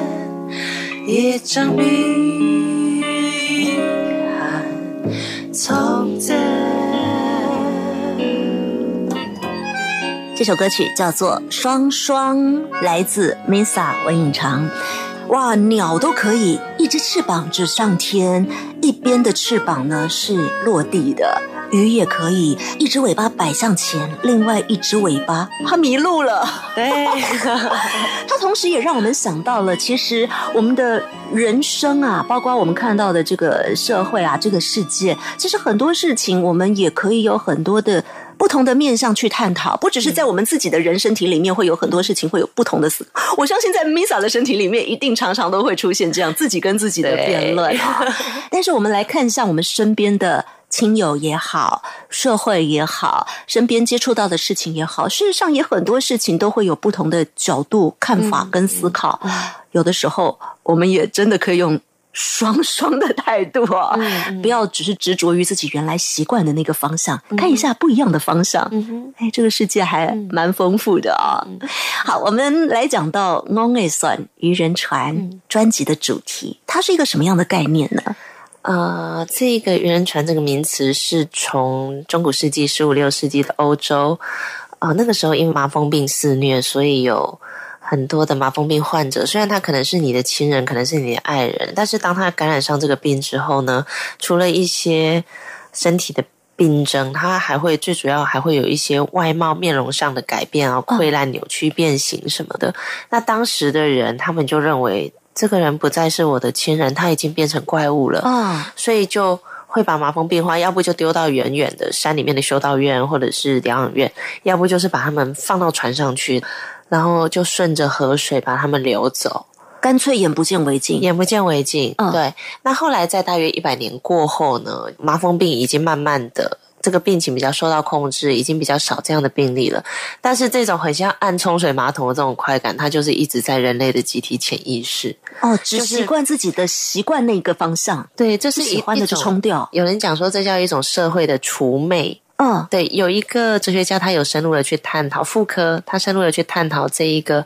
一张米还从前。这首歌曲叫做《双双》，来自 Misa 文颖长。哇，鸟都可以，一只翅膀指上天，一边的翅膀呢是落地的。鱼也可以一只尾巴摆向前，另外一只尾巴 它迷路了。对，它同时也让我们想到了，其实我们的人生啊，包括我们看到的这个社会啊，这个世界，其实很多事情我们也可以有很多的。不同的面向去探讨，不只是在我们自己的人身体里面会有很多事情会有不同的思。我相信在 Misa 的身体里面，一定常常都会出现这样自己跟自己的辩论啊。但是我们来看一下我们身边的亲友也好，社会也好，身边接触到的事情也好，事实上也很多事情都会有不同的角度看法跟思考。有的时候，我们也真的可以用。双 双的态度啊，不要只是执着于自己原来习惯的那个方向，看一下不一样的方向。哎，这个世界还蛮丰富的啊。好，我们来讲到《On A 算愚人船》专辑的主题，它是一个什么样的概念呢？呃，这个愚人船这个名词是从中古世纪十五六世纪的欧洲啊，那个时候因为麻风病肆虐，所以有。很多的麻风病患者，虽然他可能是你的亲人，可能是你的爱人，但是当他感染上这个病之后呢，除了一些身体的病症，他还会最主要还会有一些外貌面容上的改变啊，溃烂、扭曲、变形什么的。那当时的人，他们就认为这个人不再是我的亲人，他已经变成怪物了啊，所以就会把麻风病患要不就丢到远远的山里面的修道院或者是疗养院，要不就是把他们放到船上去。然后就顺着河水把他们流走，干脆眼不见为净，眼不见为净。对，那后来在大约一百年过后呢，麻风病已经慢慢的这个病情比较受到控制，已经比较少这样的病例了。但是这种很像按冲水马桶的这种快感，它就是一直在人类的集体潜意识。哦，只习惯自己的习惯那个方向，对，这是喜欢的就冲掉。有人讲说，这叫一种社会的除魅。嗯，对，有一个哲学家，他有深入的去探讨妇科，他深入的去探讨这一个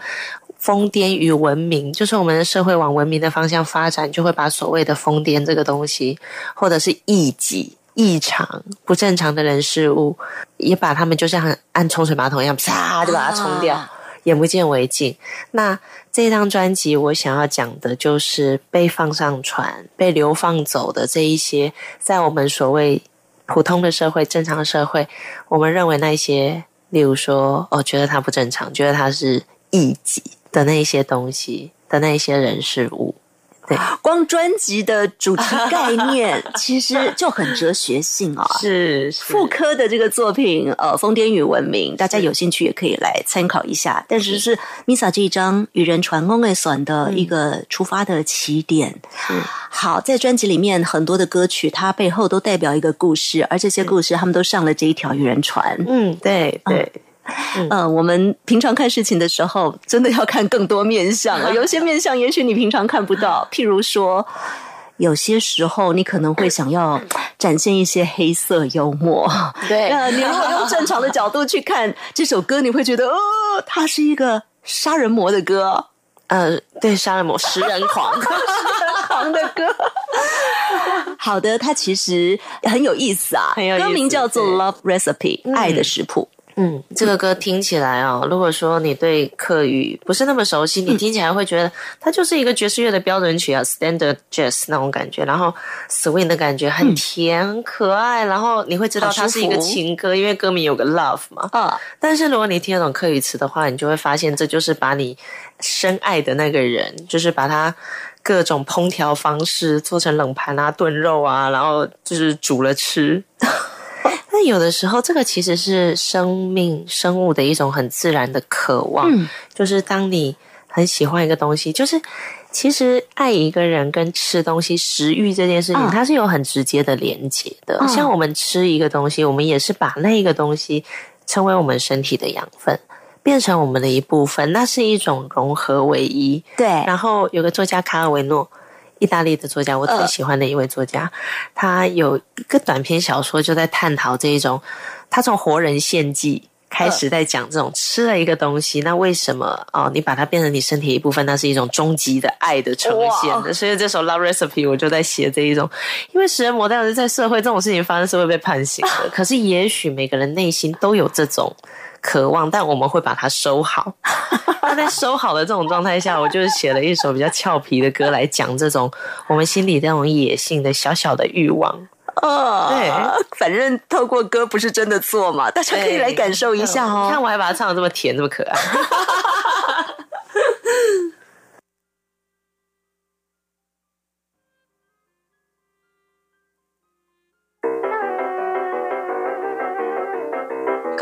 疯癫与文明，就是我们的社会往文明的方向发展，就会把所谓的疯癫这个东西，或者是异己、异常、不正常的人事物，也把他们就像按冲水马桶一样，啪就把它冲掉，眼不见为净。那这张专辑，我想要讲的就是被放上船、被流放走的这一些，在我们所谓。普通的社会，正常的社会，我们认为那些，例如说，哦，觉得他不正常，觉得他是异己的那一些东西的那一些人事物。对，光专辑的主题概念 其实就很哲学性啊。是妇科的这个作品，呃，《疯癫与文明》，大家有兴趣也可以来参考一下。但是是 Misa 这一张《与人传公爱算》的一个出发的起点。好，在专辑里面很多的歌曲，它背后都代表一个故事，而这些故事他们都上了这一条与人船。嗯，对对。嗯，我们平常看事情的时候，真的要看更多面相了。有些面相，也许你平常看不到。譬如说，有些时候你可能会想要展现一些黑色幽默。对，你如果用正常的角度去看这首歌，你会觉得，哦，它是一个杀人魔的歌。呃，对，杀人魔，食人狂，食人狂的歌。好的，它其实很有意思啊。歌名叫做《Love Recipe》，爱的食谱。嗯，这个歌听起来啊，如果说你对客语不是那么熟悉，你听起来会觉得它就是一个爵士乐的标准曲啊，standard jazz 那种感觉，然后 swing 的感觉很甜很可爱，然后你会知道它是一个情歌，因为歌名有个 love 嘛。啊，但是如果你听得懂客语词的话，你就会发现这就是把你深爱的那个人，就是把他各种烹调方式做成冷盘啊、炖肉啊，然后就是煮了吃。那有的时候，这个其实是生命生物的一种很自然的渴望，就是当你很喜欢一个东西，就是其实爱一个人跟吃东西、食欲这件事情，它是有很直接的连接的。像我们吃一个东西，我们也是把那个东西成为我们身体的养分，变成我们的一部分，那是一种融合为一。对。然后有个作家卡尔维诺。意大利的作家，我最喜欢的一位作家，他有一个短篇小说，就在探讨这一种，他从活人献祭开始，在讲这种吃了一个东西，那为什么哦，你把它变成你身体一部分，那是一种终极的爱的呈现的。所以这首《Love Recipe》我就在写这一种，因为食人魔当时在社会这种事情发生是会被判刑的，可是也许每个人内心都有这种。渴望，但我们会把它收好。那在收好的这种状态下，我就是写了一首比较俏皮的歌来讲这种我们心里那种野性的小小的欲望。哦，对，反正透过歌不是真的做嘛，大家可以来感受一下哦。看我还把它唱的这么甜，这么可爱。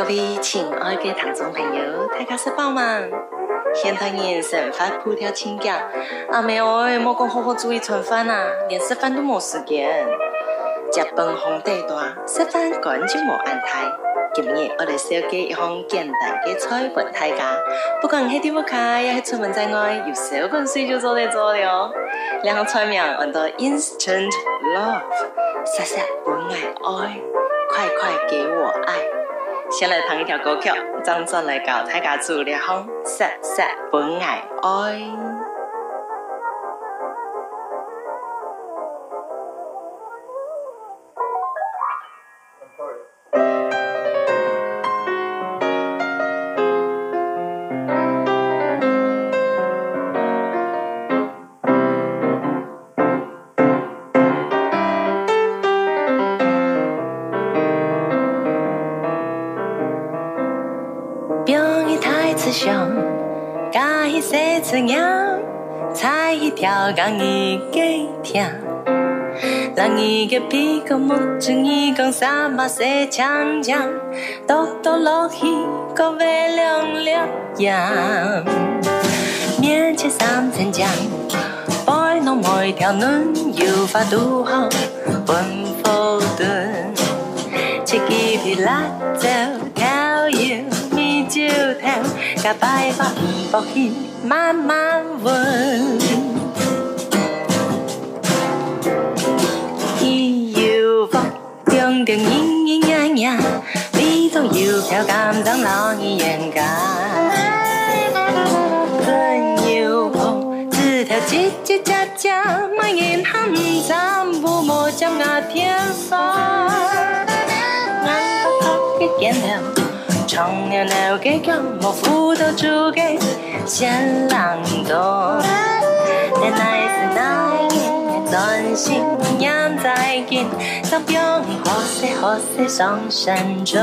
各位亲爱的听众朋友，大家是饱吗？现代人生发普调轻脚，阿妹哎，莫讲好好注意餐饭啊，连吃饭都没时间。食饭红地大，吃饭根就无安排。今日我来小给一项简单的菜品大家，不管喺点屋企，也係出门在外，有小本事就做得做了。两个菜名叫做 Instant Love，傻傻本爱爱，快快给我爱。先来弹一条歌曲，张震来教大家做两项傻傻本爱爱。怎条杠一给听？让一个屁股摸着一根三把色强强，抖抖落一个微亮亮样。面前三层浆，摆弄每条嫩有法度好，温否炖，切几皮辣椒调油米酒头，加白发不薄气。叮叮嘤嘤呀呀，里头有条甘蔗老你眼干。更有风，枝条叽叽喳喳，满眼寒战，不莫将我天发。俺不靠个肩头。长年老给干，莫扶到竹给先浪多。原来是那年专心养在根，当兵好些好些上山中。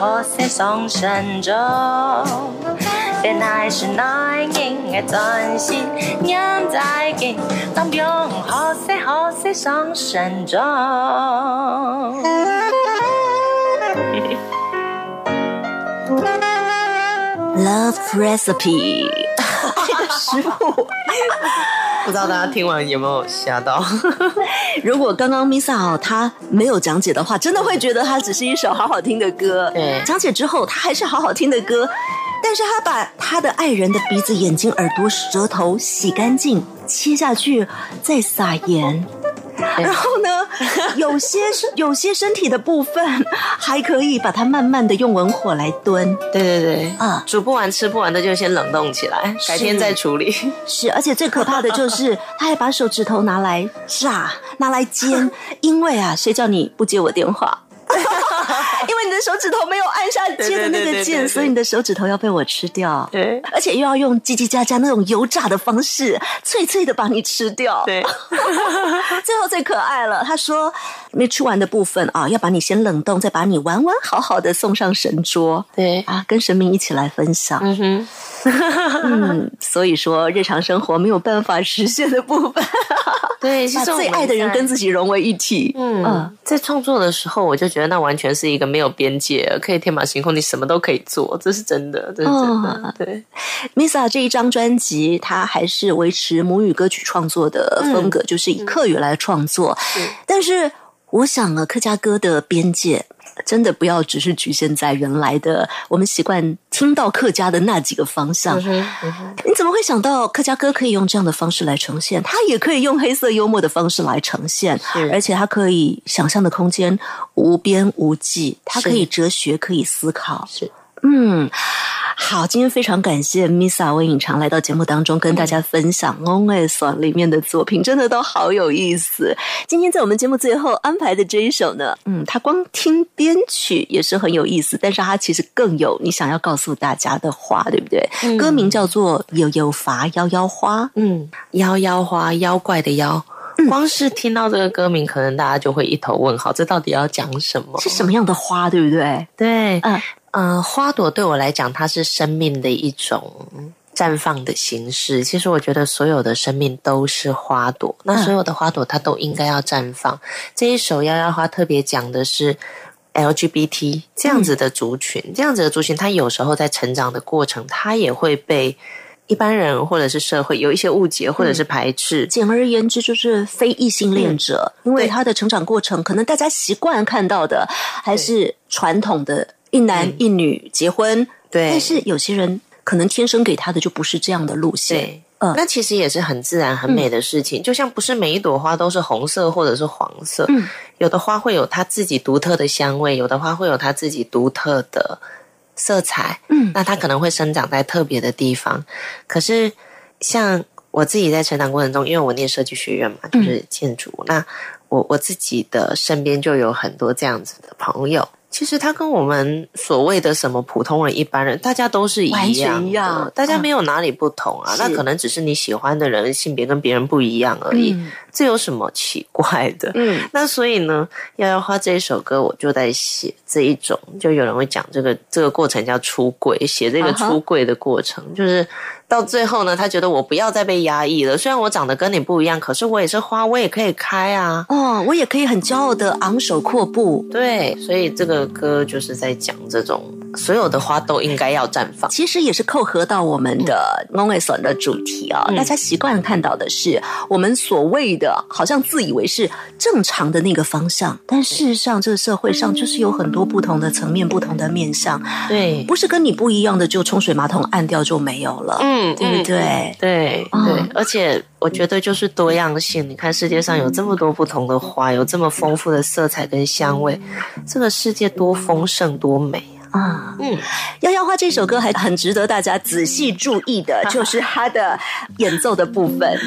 好些上山中。原来是那人的专心人在根，当兵好些好些上神中。Love recipe。食物，不知道大家听完有没有吓到？如果刚刚 Misa 他没有讲解的话，真的会觉得它只是一首好好听的歌。对，讲解之后，它还是好好听的歌，但是他把他的爱人的鼻子、眼睛、耳朵、舌头洗干净，切下去，再撒盐。然后呢，有 些有些身体的部分还可以把它慢慢的用文火来炖。对对对，啊，煮不完吃不完的就先冷冻起来，改天再处理。是，而且最可怕的就是，他还把手指头拿来炸，拿来煎。因为啊，谁叫你不接我电话？因为你的手指头没有按下接的那个键，所以你的手指头要被我吃掉。对而且又要用叽叽喳喳那种油炸的方式，脆脆的把你吃掉。对，最后最可爱了，他说没吃完的部分啊，要把你先冷冻，再把你完完好好的送上神桌。对啊，跟神明一起来分享。嗯哼，嗯，所以说日常生活没有办法实现的部分，对，其把最爱的人跟自己融为一体。嗯，在创作的时候，我就觉得那完全是一个没有边界，可以天马行空，你什么都可以做，这是真的，这是真的。哦对，Misa 这一张专辑，它还是维持母语歌曲创作的风格，就是以客语来创作。但是，我想啊，客家歌的边界真的不要只是局限在原来的我们习惯听到客家的那几个方向。你怎么会想到客家歌可以用这样的方式来呈现？它也可以用黑色幽默的方式来呈现，是而且它可以想象的空间无边无际，它可以哲学，可以思考。是嗯，好，今天非常感谢 Misa 温颖常来到节目当中，跟大家分享《On a s 里面的作品，真的都好有意思。今天在我们节目最后安排的这一首呢，嗯，它光听编曲也是很有意思，但是它其实更有你想要告诉大家的话，对不对？歌名叫做《悠悠伐幺幺花》，嗯，妖妖花，妖怪的妖。光是听到这个歌名，可能大家就会一头问号，这到底要讲什么？是什么样的花，对不对？对，嗯呃，花朵对我来讲，它是生命的一种绽放的形式。其实我觉得所有的生命都是花朵，那所有的花朵它都应该要绽放。这一首《幺幺花》特别讲的是。LGBT 这样子的族群，这样子的族群，它有时候在成长的过程，它也会被一般人或者是社会有一些误解或者是排斥。简而言之，就是非异性恋者，因为他的成长过程，可能大家习惯看到的还是传统的一男一女结婚，对。但是有些人可能天生给他的就不是这样的路线。对，嗯。那其实也是很自然、很美的事情。就像不是每一朵花都是红色或者是黄色，嗯。有的花会有它自己独特的香味，有的花会有它自己独特的色彩。嗯那它可能会生长在特别的地方。可是像我自己在成长过程中，因为我念设计学院嘛，嗯就是建筑，那我我自己的身边就有很多这样子的朋友。其实他跟我们所谓的什么普通人、一般人，大家都是一样一样大家没有哪里不同啊。是那可能只是你喜欢的人性别跟别人不一样而已，嗯这有什么奇怪的？嗯那所以呢，《摇摇花》这一首歌，我就在写这一种，就有人会讲这个这个过程叫出柜，写这个出柜的过程就是到最后呢，他觉得我不要再被压抑了。虽然我长得跟你不一样，可是我也是花，我也可以开啊。哦，我也可以很骄傲的昂首阔步。对，所以这个歌就是在讲这种所有的花都应该要绽放。其实也是扣合到我们的 n o n e s o n 的主题啊、嗯大家习惯看到的是我们所谓的，好像自以为是正常的那个方向，但事实上，这个社会上就是有很多不同的层面、不同的面向，对，不是跟你不一样的就冲水马桶按掉就没有了，嗯对不对？对哦对，而且我觉得就是多样性。你看世界上有这么多不同的花，有这么丰富的色彩跟香味，这个世界多丰盛多美啊！啊，嗯，《妖妖花》这首歌还很值得大家仔细注意的，就是它的演奏的部分，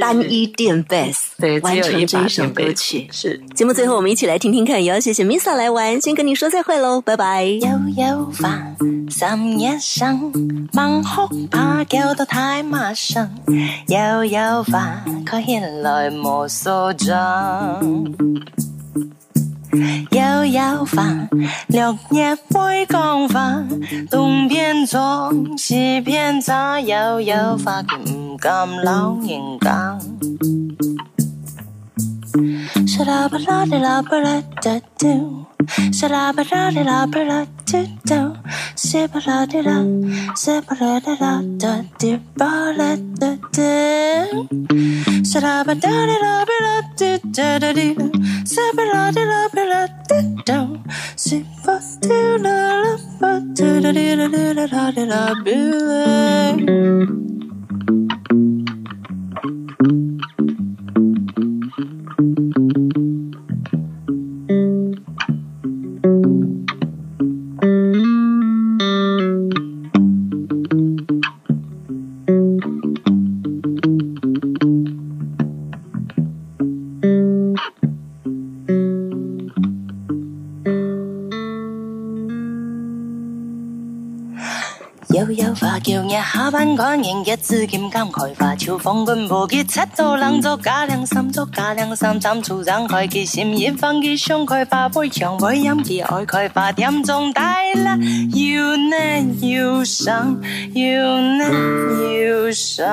单一电贝斯，对，只完成这一首歌曲。是。节目最后，我们一起来听听看，也要谢谢 Misa 来玩，先跟你说再会喽，拜拜。悠悠花，三夜生，猛哭怕叫到太陌生。悠悠花，佢牽來無數種。悠悠花，綠葉杯光花，東邊左，西邊左，悠悠花，佢唔敢老人家。Sha-da-ba-da-da-da-ba-da-da-do. Sha-da-ba-da-da-da-ba-da-da-do. Sip-a-da-da-da. Sip-a-da-da-da-da-da-ba-da-da-do. Sha-da-ba-da-da-da-ba-da-da-da-do. Sip-a-da-da-da-ba-da-da-do. Sip-a-da-da-da-ba-da-da-da-da-da-da-da-do. 下班趕迎日子漸減開花，秋風管無結，七度冷作加兩三做加兩三站處長開結心一放結胸開花杯强杯飲結愛開花甜中帶啦，要呢要上要呢要上。